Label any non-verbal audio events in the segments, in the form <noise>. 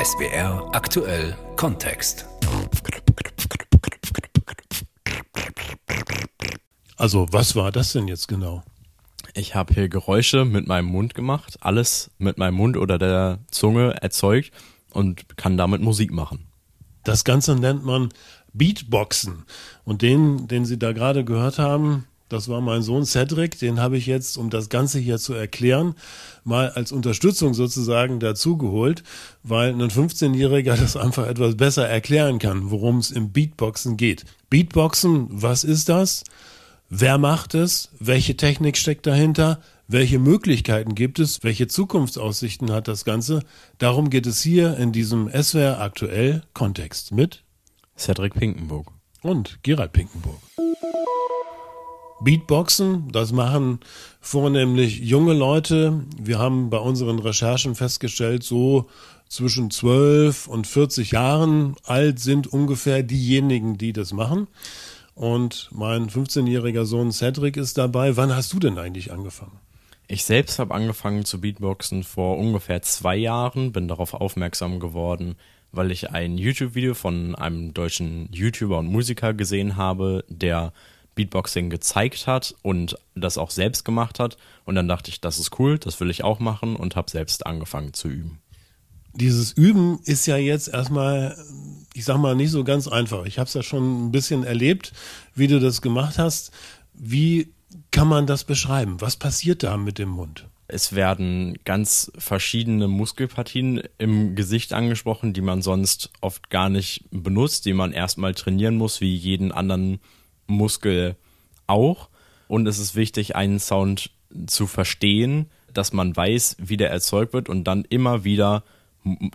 SBR aktuell Kontext. Also, was war das denn jetzt genau? Ich habe hier Geräusche mit meinem Mund gemacht, alles mit meinem Mund oder der Zunge erzeugt und kann damit Musik machen. Das Ganze nennt man Beatboxen. Und den, den Sie da gerade gehört haben, das war mein Sohn Cedric, den habe ich jetzt, um das Ganze hier zu erklären, mal als Unterstützung sozusagen dazugeholt, weil ein 15-Jähriger das einfach etwas besser erklären kann, worum es im Beatboxen geht. Beatboxen, was ist das? Wer macht es? Welche Technik steckt dahinter? Welche Möglichkeiten gibt es? Welche Zukunftsaussichten hat das Ganze? Darum geht es hier in diesem SWR aktuell Kontext mit Cedric Pinkenburg und Gerald Pinkenburg. Beatboxen, das machen vornehmlich junge Leute. Wir haben bei unseren Recherchen festgestellt, so zwischen 12 und 40 Jahren alt sind ungefähr diejenigen, die das machen. Und mein 15-jähriger Sohn Cedric ist dabei. Wann hast du denn eigentlich angefangen? Ich selbst habe angefangen zu Beatboxen vor ungefähr zwei Jahren, bin darauf aufmerksam geworden, weil ich ein YouTube-Video von einem deutschen YouTuber und Musiker gesehen habe, der Beatboxing gezeigt hat und das auch selbst gemacht hat. Und dann dachte ich, das ist cool, das will ich auch machen und habe selbst angefangen zu üben. Dieses Üben ist ja jetzt erstmal ich sag mal, nicht so ganz einfach. Ich habe es ja schon ein bisschen erlebt, wie du das gemacht hast. Wie kann man das beschreiben? Was passiert da mit dem Mund? Es werden ganz verschiedene Muskelpartien im Gesicht angesprochen, die man sonst oft gar nicht benutzt, die man erstmal trainieren muss, wie jeden anderen Muskel auch. Und es ist wichtig, einen Sound zu verstehen, dass man weiß, wie der erzeugt wird und dann immer wieder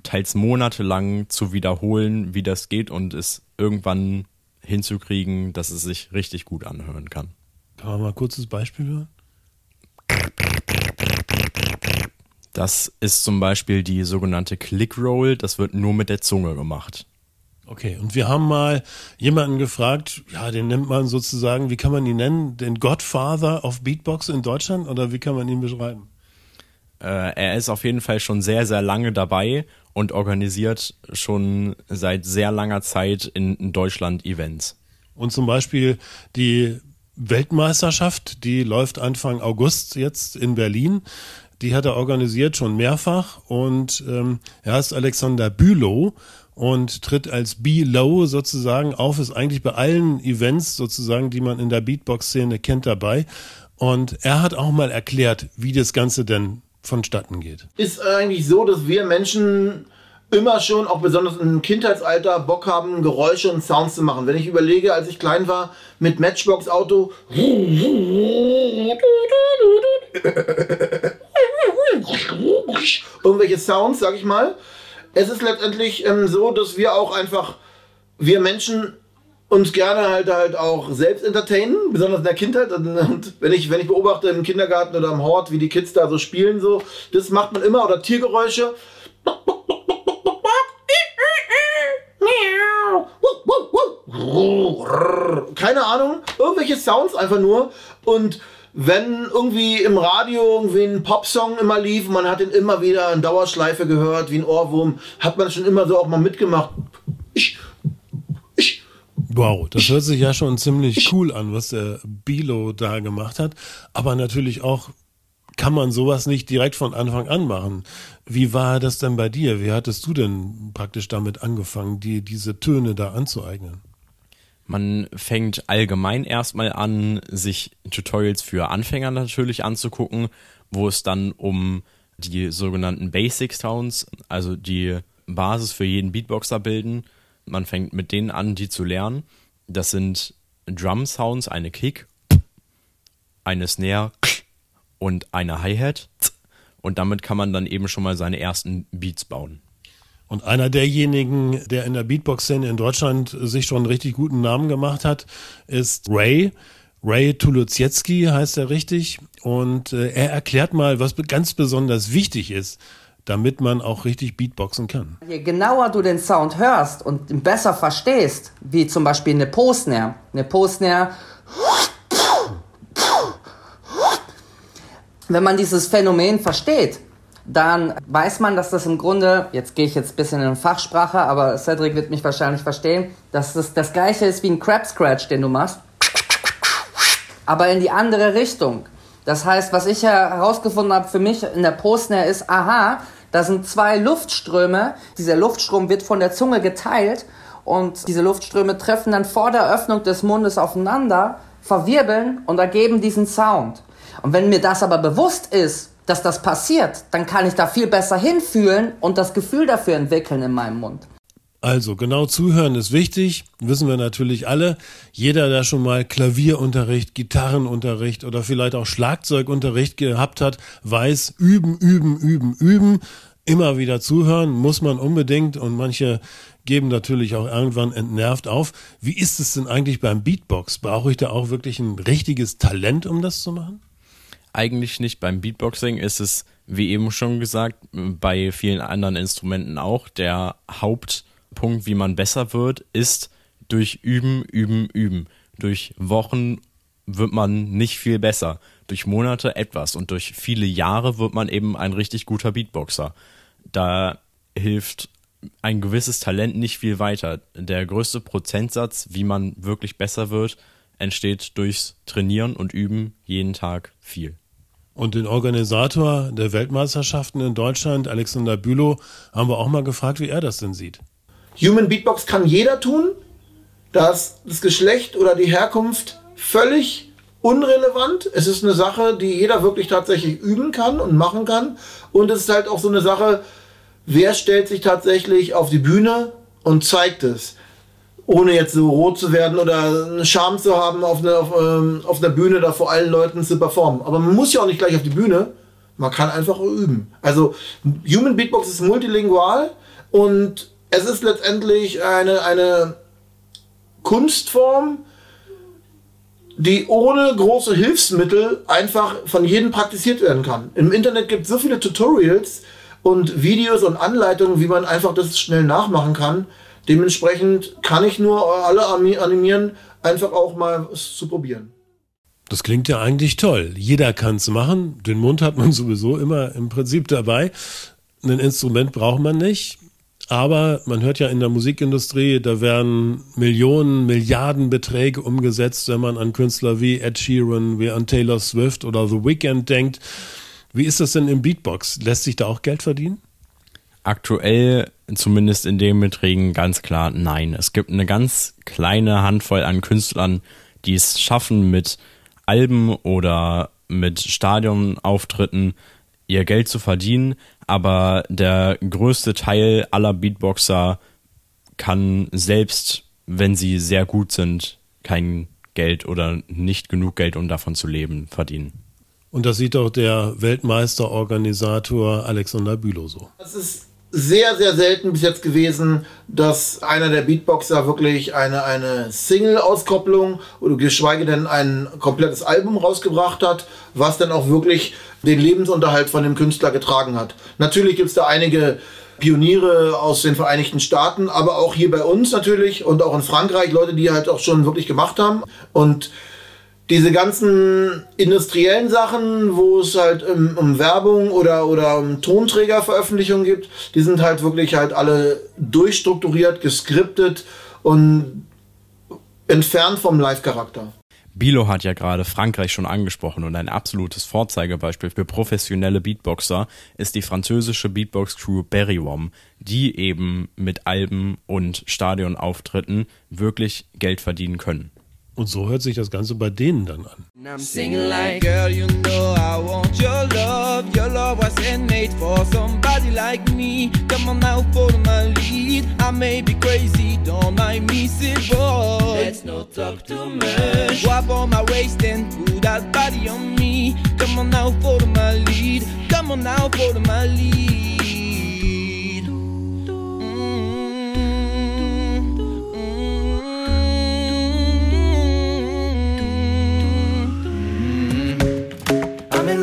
teils monatelang zu wiederholen, wie das geht und es irgendwann hinzukriegen, dass es sich richtig gut anhören kann. Kann man mal ein kurzes Beispiel hören? Das ist zum Beispiel die sogenannte Click Roll. Das wird nur mit der Zunge gemacht. Okay, und wir haben mal jemanden gefragt, ja, den nennt man sozusagen, wie kann man ihn nennen? Den Godfather of Beatbox in Deutschland oder wie kann man ihn beschreiben? Äh, er ist auf jeden Fall schon sehr, sehr lange dabei und organisiert schon seit sehr langer Zeit in, in Deutschland Events. Und zum Beispiel die Weltmeisterschaft, die läuft Anfang August jetzt in Berlin. Die hat er organisiert schon mehrfach und ähm, er heißt Alexander Bülow und tritt als B-Low sozusagen auf, ist eigentlich bei allen Events sozusagen, die man in der Beatbox-Szene kennt, dabei. Und er hat auch mal erklärt, wie das Ganze denn vonstatten geht. Ist eigentlich so, dass wir Menschen immer schon, auch besonders im Kindheitsalter, Bock haben, Geräusche und Sounds zu machen. Wenn ich überlege, als ich klein war, mit Matchbox-Auto. Irgendwelche Sounds, sag ich mal. Es ist letztendlich ähm, so, dass wir auch einfach, wir Menschen uns gerne halt halt auch selbst entertainen, besonders in der Kindheit. Und wenn ich, wenn ich beobachte im Kindergarten oder im Hort, wie die Kids da so spielen, so, das macht man immer. Oder Tiergeräusche. Keine Ahnung, irgendwelche Sounds einfach nur. Und wenn irgendwie im Radio irgendwie ein Popsong immer lief, man hat ihn immer wieder in Dauerschleife gehört, wie ein Ohrwurm, hat man schon immer so auch mal mitgemacht. Ich, Wow, das hört sich ja schon ziemlich cool an, was der Bilo da gemacht hat. Aber natürlich auch kann man sowas nicht direkt von Anfang an machen. Wie war das denn bei dir? Wie hattest du denn praktisch damit angefangen, die, diese Töne da anzueignen? Man fängt allgemein erstmal an, sich Tutorials für Anfänger natürlich anzugucken, wo es dann um die sogenannten Basic Sounds, also die Basis für jeden Beatboxer bilden, man fängt mit denen an, die zu lernen. Das sind Drum Sounds, eine Kick, eine Snare und eine Hi-Hat. Und damit kann man dann eben schon mal seine ersten Beats bauen. Und einer derjenigen, der in der Beatbox-Szene in Deutschland sich schon einen richtig guten Namen gemacht hat, ist Ray. Ray Tuluziecki heißt er richtig. Und äh, er erklärt mal, was ganz besonders wichtig ist damit man auch richtig Beatboxen kann. Je genauer du den Sound hörst und besser verstehst, wie zum Beispiel eine Posnare, eine Posnare, wenn man dieses Phänomen versteht, dann weiß man, dass das im Grunde, jetzt gehe ich jetzt ein bisschen in Fachsprache, aber Cedric wird mich wahrscheinlich verstehen, dass das das gleiche ist wie ein Crab Scratch, den du machst, aber in die andere Richtung. Das heißt, was ich herausgefunden habe für mich in der Postner ist, aha, da sind zwei Luftströme, dieser Luftstrom wird von der Zunge geteilt und diese Luftströme treffen dann vor der Öffnung des Mundes aufeinander, verwirbeln und ergeben diesen Sound. Und wenn mir das aber bewusst ist, dass das passiert, dann kann ich da viel besser hinfühlen und das Gefühl dafür entwickeln in meinem Mund. Also genau zuhören ist wichtig, wissen wir natürlich alle. Jeder, der schon mal Klavierunterricht, Gitarrenunterricht oder vielleicht auch Schlagzeugunterricht gehabt hat, weiß, üben, üben, üben, üben, immer wieder zuhören, muss man unbedingt und manche geben natürlich auch irgendwann entnervt auf. Wie ist es denn eigentlich beim Beatbox? Brauche ich da auch wirklich ein richtiges Talent, um das zu machen? Eigentlich nicht. Beim Beatboxing ist es, wie eben schon gesagt, bei vielen anderen Instrumenten auch. Der Hauptpunkt, wie man besser wird, ist durch Üben, Üben, Üben. Durch Wochen wird man nicht viel besser. Durch Monate etwas. Und durch viele Jahre wird man eben ein richtig guter Beatboxer. Da hilft ein gewisses Talent nicht viel weiter. Der größte Prozentsatz, wie man wirklich besser wird, entsteht durchs Trainieren und Üben jeden Tag viel. Und den Organisator der Weltmeisterschaften in Deutschland, Alexander Bülow, haben wir auch mal gefragt, wie er das denn sieht. Human Beatbox kann jeder tun. Da ist das Geschlecht oder die Herkunft völlig unrelevant. Es ist eine Sache, die jeder wirklich tatsächlich üben kann und machen kann. Und es ist halt auch so eine Sache, wer stellt sich tatsächlich auf die Bühne und zeigt es ohne jetzt so rot zu werden oder einen Charme zu haben, auf einer auf, ähm, auf einer Bühne da vor allen Leuten zu performen. Aber man muss ja auch nicht gleich auf die Bühne, man kann einfach üben. Also Human Beatbox ist multilingual und es ist letztendlich eine, eine Kunstform, die ohne große Hilfsmittel einfach von jedem praktiziert werden kann. Im Internet gibt es so viele Tutorials und Videos und Anleitungen, wie man einfach das schnell nachmachen kann. Dementsprechend kann ich nur alle animieren, einfach auch mal es zu probieren. Das klingt ja eigentlich toll. Jeder kann es machen. Den Mund hat man <laughs> sowieso immer im Prinzip dabei. Ein Instrument braucht man nicht. Aber man hört ja in der Musikindustrie, da werden Millionen, Milliarden Beträge umgesetzt, wenn man an Künstler wie Ed Sheeran, wie an Taylor Swift oder The Weeknd denkt. Wie ist das denn im Beatbox? Lässt sich da auch Geld verdienen? Aktuell, zumindest in den Beträgen, ganz klar nein. Es gibt eine ganz kleine Handvoll an Künstlern, die es schaffen, mit Alben oder mit Stadionauftritten ihr Geld zu verdienen, aber der größte Teil aller Beatboxer kann selbst, wenn sie sehr gut sind, kein Geld oder nicht genug Geld, um davon zu leben, verdienen. Und das sieht auch der Weltmeisterorganisator Alexander Bülow so. Das ist sehr, sehr selten bis jetzt gewesen, dass einer der Beatboxer wirklich eine, eine Single-Auskopplung oder geschweige denn ein komplettes Album rausgebracht hat, was dann auch wirklich den Lebensunterhalt von dem Künstler getragen hat. Natürlich gibt es da einige Pioniere aus den Vereinigten Staaten, aber auch hier bei uns natürlich und auch in Frankreich Leute, die halt auch schon wirklich gemacht haben. Und diese ganzen industriellen Sachen, wo es halt um, um Werbung oder, oder um Tonträgerveröffentlichungen gibt, die sind halt wirklich halt alle durchstrukturiert, geskriptet und entfernt vom Live-Charakter. Bilo hat ja gerade Frankreich schon angesprochen und ein absolutes Vorzeigebeispiel für professionelle Beatboxer ist die französische Beatbox-Crew Berrywom, die eben mit Alben und Stadionauftritten wirklich Geld verdienen können. Und so hört sich das Ganze bei denen dann an. I'm singing like, girl, you know I want your love. Your love wasn't made for somebody like me. Come on now, follow my lead.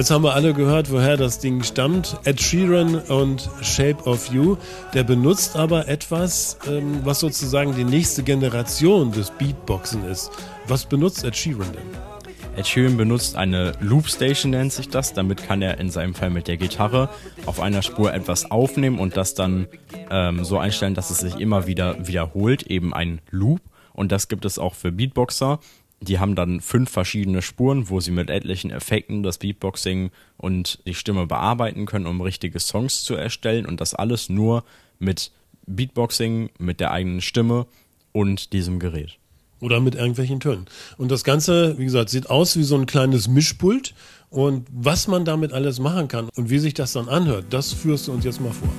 Jetzt haben wir alle gehört, woher das Ding stammt. Ed Sheeran und Shape of You. Der benutzt aber etwas, ähm, was sozusagen die nächste Generation des Beatboxen ist. Was benutzt Ed Sheeran denn? Ed Sheeran benutzt eine Loopstation, nennt sich das. Damit kann er in seinem Fall mit der Gitarre auf einer Spur etwas aufnehmen und das dann ähm, so einstellen, dass es sich immer wieder wiederholt, eben ein Loop. Und das gibt es auch für Beatboxer die haben dann fünf verschiedene Spuren, wo sie mit etlichen Effekten das Beatboxing und die Stimme bearbeiten können, um richtige Songs zu erstellen und das alles nur mit Beatboxing, mit der eigenen Stimme und diesem Gerät. Oder mit irgendwelchen Tönen. Und das Ganze, wie gesagt, sieht aus wie so ein kleines Mischpult. Und was man damit alles machen kann und wie sich das dann anhört, das führst du uns jetzt mal vor.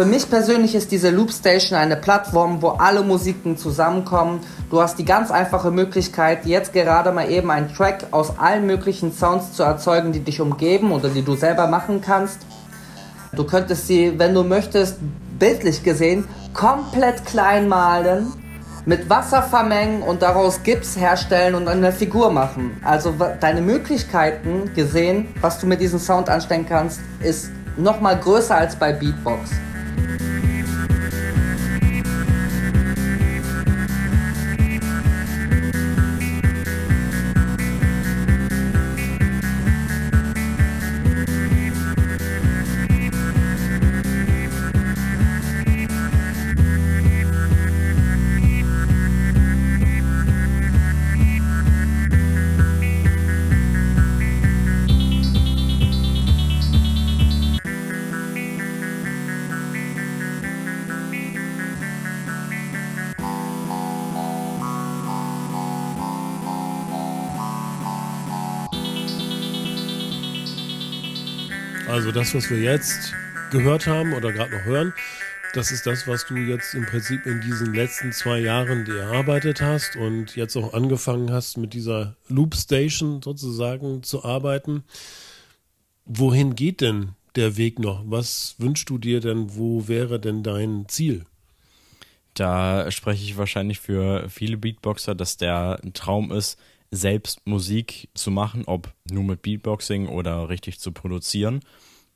Für mich persönlich ist diese Loopstation eine Plattform, wo alle Musiken zusammenkommen. Du hast die ganz einfache Möglichkeit, jetzt gerade mal eben einen Track aus allen möglichen Sounds zu erzeugen, die dich umgeben oder die du selber machen kannst. Du könntest sie, wenn du möchtest, bildlich gesehen, komplett klein malen, mit Wasser vermengen und daraus Gips herstellen und eine Figur machen. Also deine Möglichkeiten gesehen, was du mit diesem Sound anstellen kannst, ist nochmal größer als bei Beatbox. Thank you. Also das, was wir jetzt gehört haben oder gerade noch hören, das ist das, was du jetzt im Prinzip in diesen letzten zwei Jahren erarbeitet hast und jetzt auch angefangen hast, mit dieser Loop Station sozusagen zu arbeiten. Wohin geht denn der Weg noch? Was wünschst du dir denn? Wo wäre denn dein Ziel? Da spreche ich wahrscheinlich für viele Beatboxer, dass der Traum ist, selbst Musik zu machen, ob nur mit Beatboxing oder richtig zu produzieren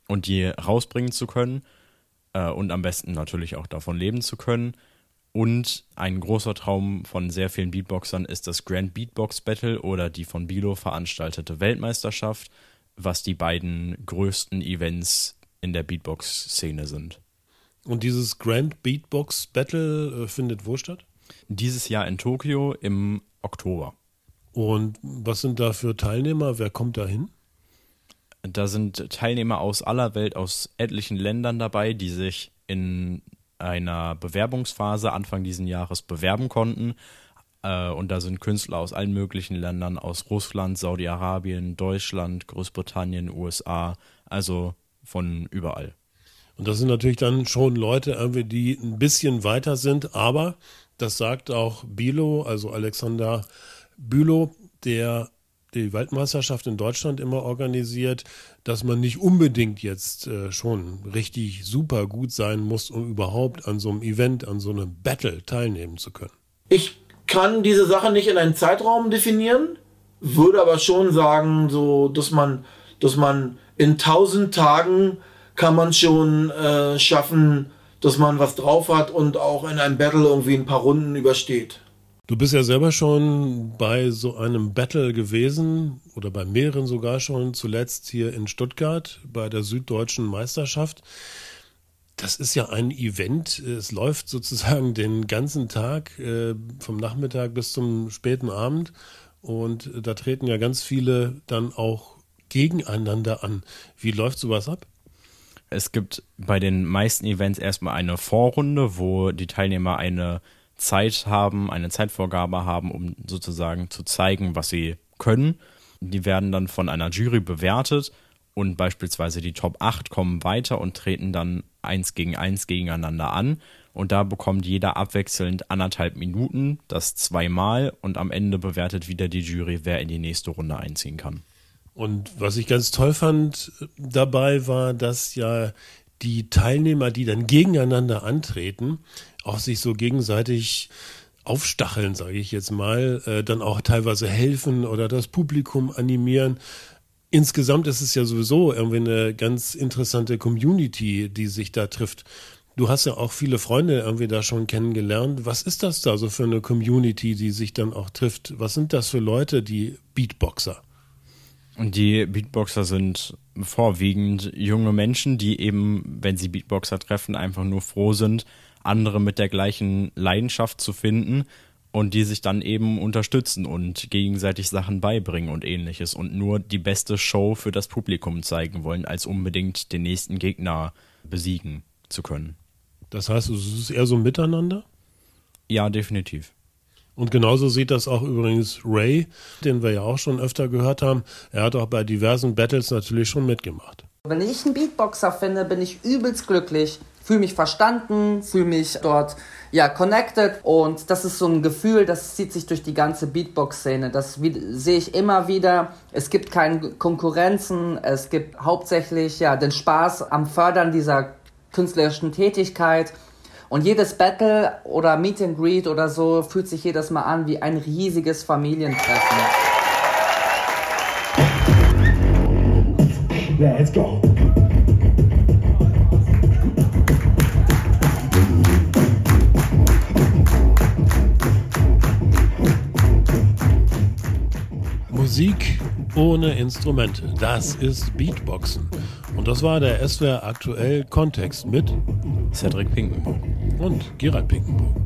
und die rausbringen zu können äh, und am besten natürlich auch davon leben zu können. Und ein großer Traum von sehr vielen Beatboxern ist das Grand Beatbox Battle oder die von Bilo veranstaltete Weltmeisterschaft, was die beiden größten Events in der Beatbox-Szene sind. Und dieses Grand Beatbox Battle äh, findet wo statt? Dieses Jahr in Tokio im Oktober. Und was sind da für Teilnehmer? Wer kommt da hin? Da sind Teilnehmer aus aller Welt, aus etlichen Ländern dabei, die sich in einer Bewerbungsphase Anfang dieses Jahres bewerben konnten. Äh, und da sind Künstler aus allen möglichen Ländern, aus Russland, Saudi-Arabien, Deutschland, Großbritannien, USA, also von überall. Und das sind natürlich dann schon Leute, die ein bisschen weiter sind, aber Das sagt auch Bilo, also Alexander Bülow, der die Weltmeisterschaft in Deutschland immer organisiert, dass man nicht unbedingt jetzt äh, schon richtig super gut sein muss, um überhaupt an so einem Event, an so einem Battle teilnehmen zu können. Ich kann diese Sache nicht in einen Zeitraum definieren, würde aber schon sagen, so, dass man, dass man in tausend Tagen kann man schon äh, schaffen, dass man was drauf hat und auch in einem Battle irgendwie ein paar Runden übersteht. Du bist ja selber schon bei so einem Battle gewesen oder bei mehreren sogar schon, zuletzt hier in Stuttgart bei der Süddeutschen Meisterschaft. Das ist ja ein Event. Es läuft sozusagen den ganzen Tag, äh, vom Nachmittag bis zum späten Abend. Und da treten ja ganz viele dann auch gegeneinander an. Wie läuft sowas ab? Es gibt bei den meisten Events erstmal eine Vorrunde, wo die Teilnehmer eine Zeit haben, eine Zeitvorgabe haben, um sozusagen zu zeigen, was sie können. Die werden dann von einer Jury bewertet und beispielsweise die Top 8 kommen weiter und treten dann eins gegen eins gegeneinander an. Und da bekommt jeder abwechselnd anderthalb Minuten, das zweimal und am Ende bewertet wieder die Jury, wer in die nächste Runde einziehen kann. Und was ich ganz toll fand dabei war, dass ja die Teilnehmer, die dann gegeneinander antreten, auch sich so gegenseitig aufstacheln, sage ich jetzt mal, äh, dann auch teilweise helfen oder das Publikum animieren. Insgesamt ist es ja sowieso irgendwie eine ganz interessante Community, die sich da trifft. Du hast ja auch viele Freunde irgendwie da schon kennengelernt. Was ist das da so für eine Community, die sich dann auch trifft? Was sind das für Leute, die Beatboxer? Und die Beatboxer sind vorwiegend junge Menschen, die eben, wenn sie Beatboxer treffen, einfach nur froh sind, andere mit der gleichen Leidenschaft zu finden und die sich dann eben unterstützen und gegenseitig Sachen beibringen und ähnliches und nur die beste Show für das Publikum zeigen wollen, als unbedingt den nächsten Gegner besiegen zu können. Das heißt, es ist eher so ein Miteinander? Ja, definitiv. Und genauso sieht das auch übrigens Ray, den wir ja auch schon öfter gehört haben. Er hat auch bei diversen Battles natürlich schon mitgemacht. Wenn ich einen Beatboxer finde, bin ich übelst glücklich, fühle mich verstanden, fühle mich dort ja connected und das ist so ein Gefühl, das zieht sich durch die ganze Beatbox-Szene. Das sehe ich immer wieder. Es gibt keine Konkurrenzen, es gibt hauptsächlich ja den Spaß am Fördern dieser künstlerischen Tätigkeit. Und jedes Battle oder Meet and Greet oder so fühlt sich jedes Mal an wie ein riesiges Familientreffen. Let's go. Musik ohne Instrumente. Das ist Beatboxen. Und das war der SWR aktuell Kontext mit Cedric Pinkenburg und Gerald Pinkenburg.